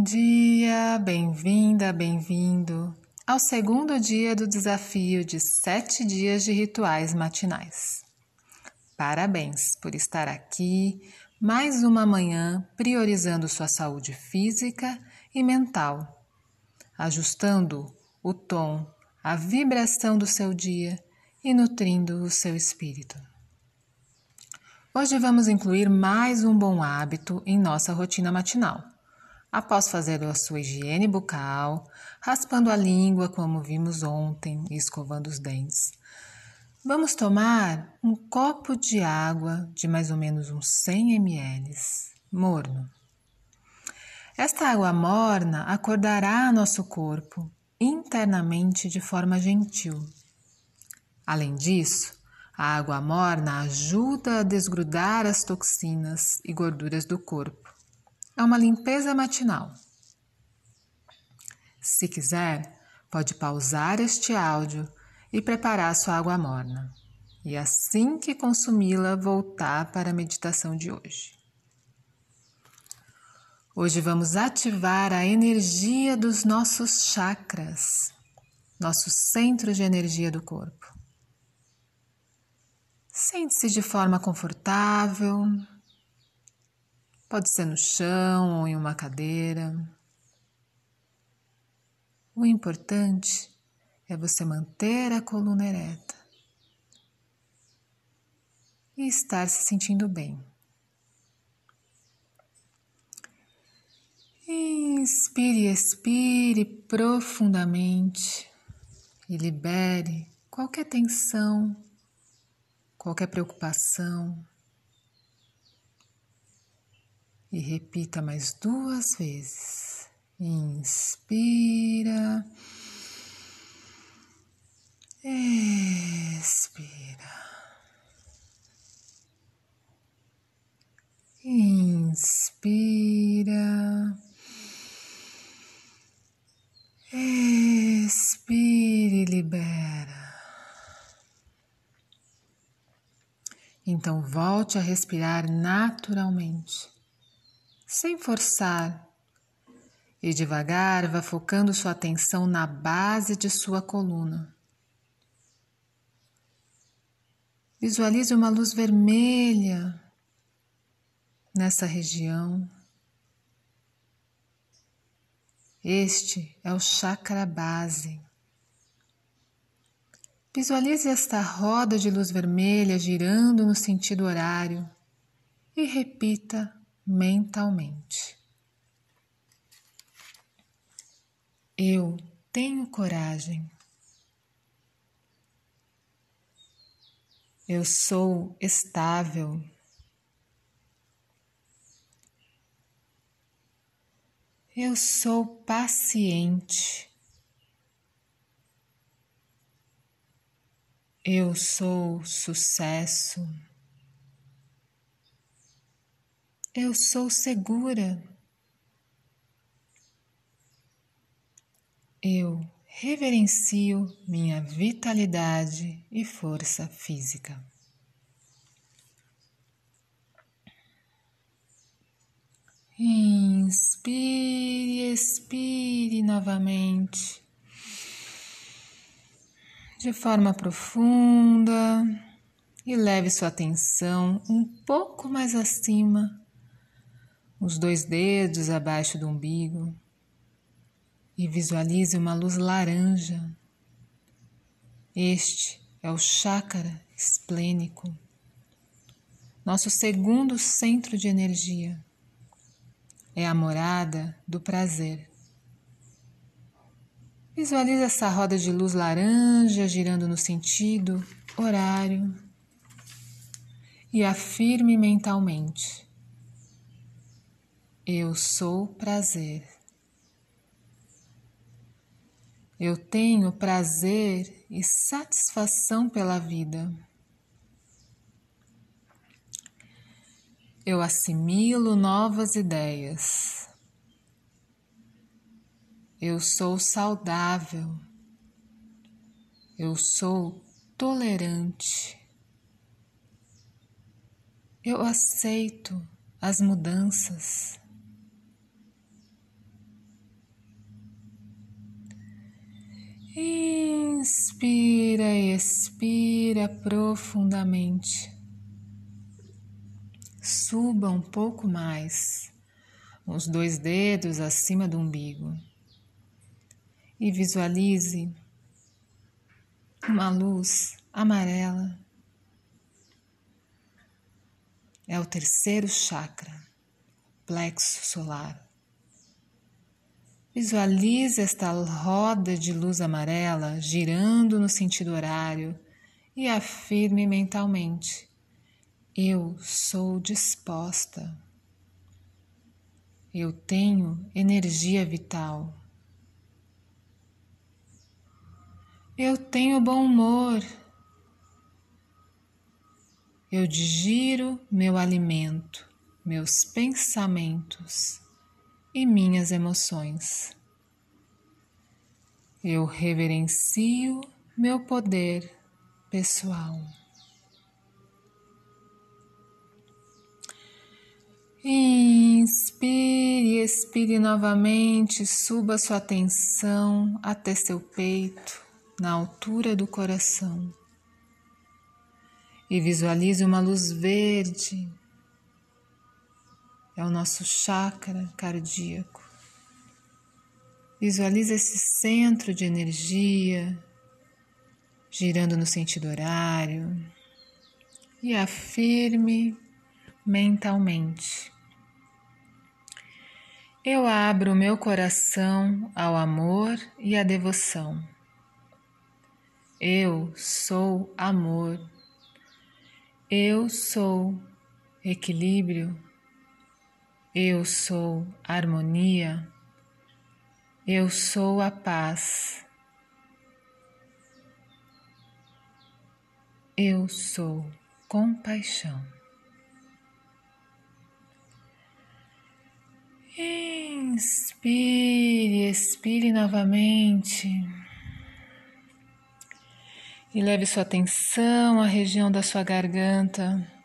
Bom dia, bem-vinda, bem-vindo ao segundo dia do desafio de sete dias de rituais matinais. Parabéns por estar aqui mais uma manhã priorizando sua saúde física e mental, ajustando o tom, a vibração do seu dia e nutrindo o seu espírito. Hoje vamos incluir mais um bom hábito em nossa rotina matinal. Após fazer a sua higiene bucal, raspando a língua como vimos ontem e escovando os dentes, vamos tomar um copo de água de mais ou menos uns 100 ml, morno. Esta água morna acordará nosso corpo internamente de forma gentil. Além disso, a água morna ajuda a desgrudar as toxinas e gorduras do corpo. É uma limpeza matinal. Se quiser, pode pausar este áudio e preparar sua água morna. E assim que consumi-la, voltar para a meditação de hoje. Hoje vamos ativar a energia dos nossos chakras, nossos centros de energia do corpo. Sente-se de forma confortável. Pode ser no chão ou em uma cadeira. O importante é você manter a coluna ereta e estar se sentindo bem. Inspire e expire profundamente e libere qualquer tensão qualquer preocupação. E repita mais duas vezes. Inspira. Expira. Inspira. Expire e libera. Então volte a respirar naturalmente, sem forçar, e devagar vá focando sua atenção na base de sua coluna. Visualize uma luz vermelha nessa região. Este é o chakra base. Visualize esta roda de luz vermelha girando no sentido horário e repita mentalmente. Eu tenho coragem. Eu sou estável. Eu sou paciente. Eu sou sucesso. Eu sou segura. Eu reverencio minha vitalidade e força física. Inspire, expire novamente de forma profunda e leve sua atenção um pouco mais acima, os dois dedos abaixo do umbigo e visualize uma luz laranja. Este é o chácara esplênico, nosso segundo centro de energia. É a morada do prazer. Visualize essa roda de luz laranja girando no sentido horário e afirme mentalmente: Eu sou prazer. Eu tenho prazer e satisfação pela vida. Eu assimilo novas ideias. Eu sou saudável. Eu sou tolerante. Eu aceito as mudanças. Inspira e expira profundamente. Suba um pouco mais, os dois dedos acima do umbigo. E visualize uma luz amarela. É o terceiro chakra, plexo solar. Visualize esta roda de luz amarela girando no sentido horário e afirme mentalmente: Eu sou disposta. Eu tenho energia vital. Eu tenho bom humor. Eu digiro meu alimento, meus pensamentos e minhas emoções. Eu reverencio meu poder pessoal. Inspire, expire novamente, suba sua atenção até seu peito, na altura do coração. E visualize uma luz verde é o nosso chakra cardíaco. Visualize esse centro de energia girando no sentido horário e afirme mentalmente. Eu abro meu coração ao amor e à devoção. Eu sou amor. Eu sou equilíbrio eu sou harmonia, eu sou a paz, eu sou compaixão. Inspire, expire novamente. E leve sua atenção à região da sua garganta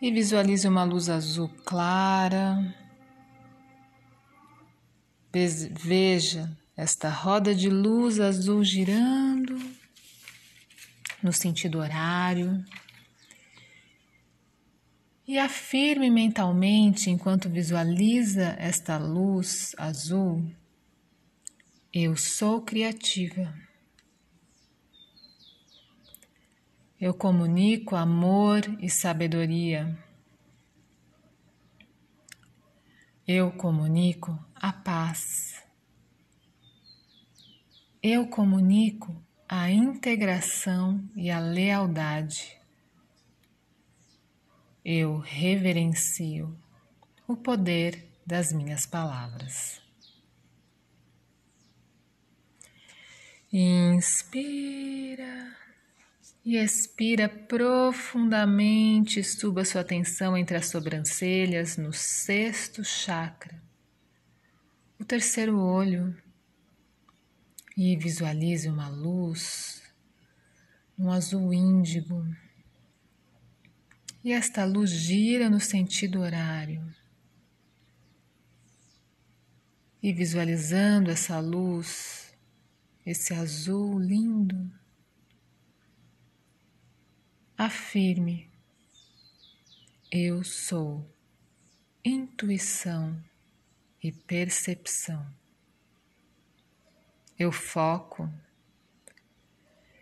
e visualize uma luz azul clara. Veja esta roda de luz azul girando no sentido horário. E afirme mentalmente, enquanto visualiza esta luz azul: Eu sou criativa. Eu comunico amor e sabedoria. Eu comunico a paz. Eu comunico a integração e a lealdade. Eu reverencio o poder das minhas palavras. Inspira e expira profundamente, suba sua atenção entre as sobrancelhas no sexto chakra, o terceiro olho, e visualize uma luz, um azul índigo. E esta luz gira no sentido horário. E visualizando essa luz, esse azul lindo, Afirme: Eu sou intuição e percepção. Eu foco,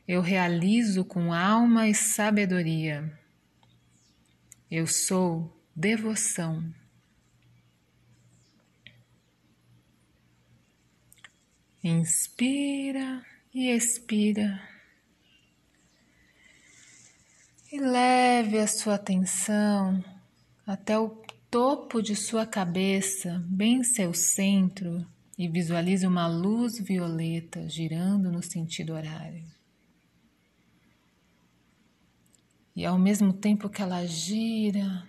eu realizo com alma e sabedoria. Eu sou devoção. Inspira e expira. E leve a sua atenção até o topo de sua cabeça, bem seu centro, e visualize uma luz violeta girando no sentido horário. E ao mesmo tempo que ela gira,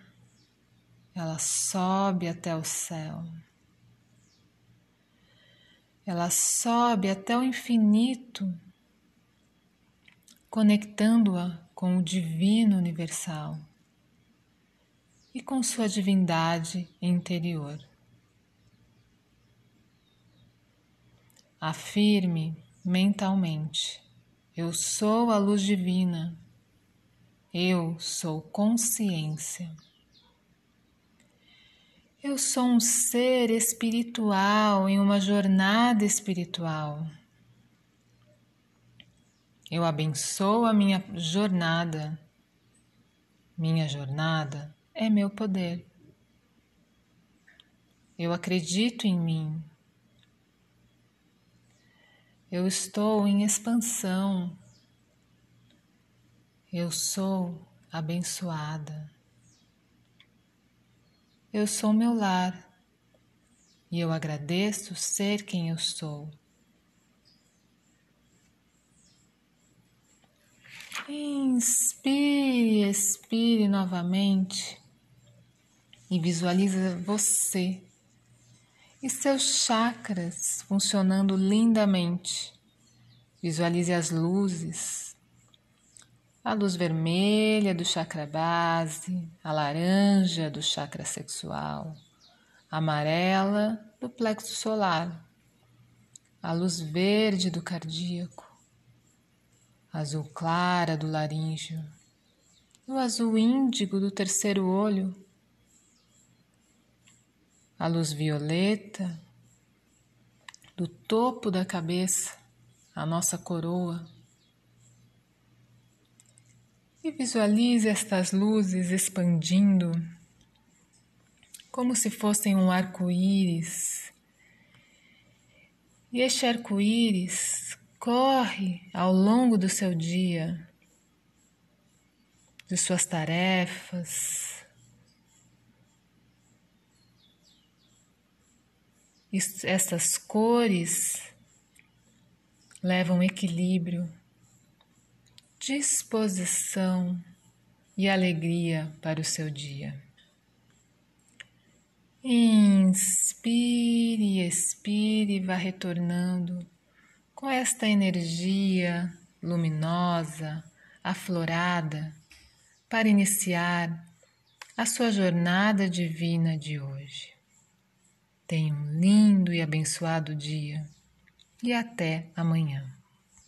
ela sobe até o céu. Ela sobe até o infinito, conectando-a com o Divino Universal e com sua divindade interior. Afirme mentalmente: Eu sou a luz divina. Eu sou consciência. Eu sou um ser espiritual em uma jornada espiritual. Eu abençoo a minha jornada. Minha jornada é meu poder. Eu acredito em mim. Eu estou em expansão. Eu sou abençoada. Eu sou meu lar e eu agradeço ser quem eu sou. Inspire, expire novamente e visualiza você e seus chakras funcionando lindamente. Visualize as luzes, a luz vermelha do chakra base, a laranja do chakra sexual, a amarela do plexo solar, a luz verde do cardíaco, azul clara do laríngeo, o azul índigo do terceiro olho a luz violeta do topo da cabeça, a nossa coroa. E visualize estas luzes expandindo como se fossem um arco-íris. E este arco-íris corre ao longo do seu dia, de suas tarefas, Essas cores levam equilíbrio, disposição e alegria para o seu dia. Inspire, expire vá retornando com esta energia luminosa, aflorada, para iniciar a sua jornada divina de hoje. Tenha um lindo e abençoado dia e até amanhã.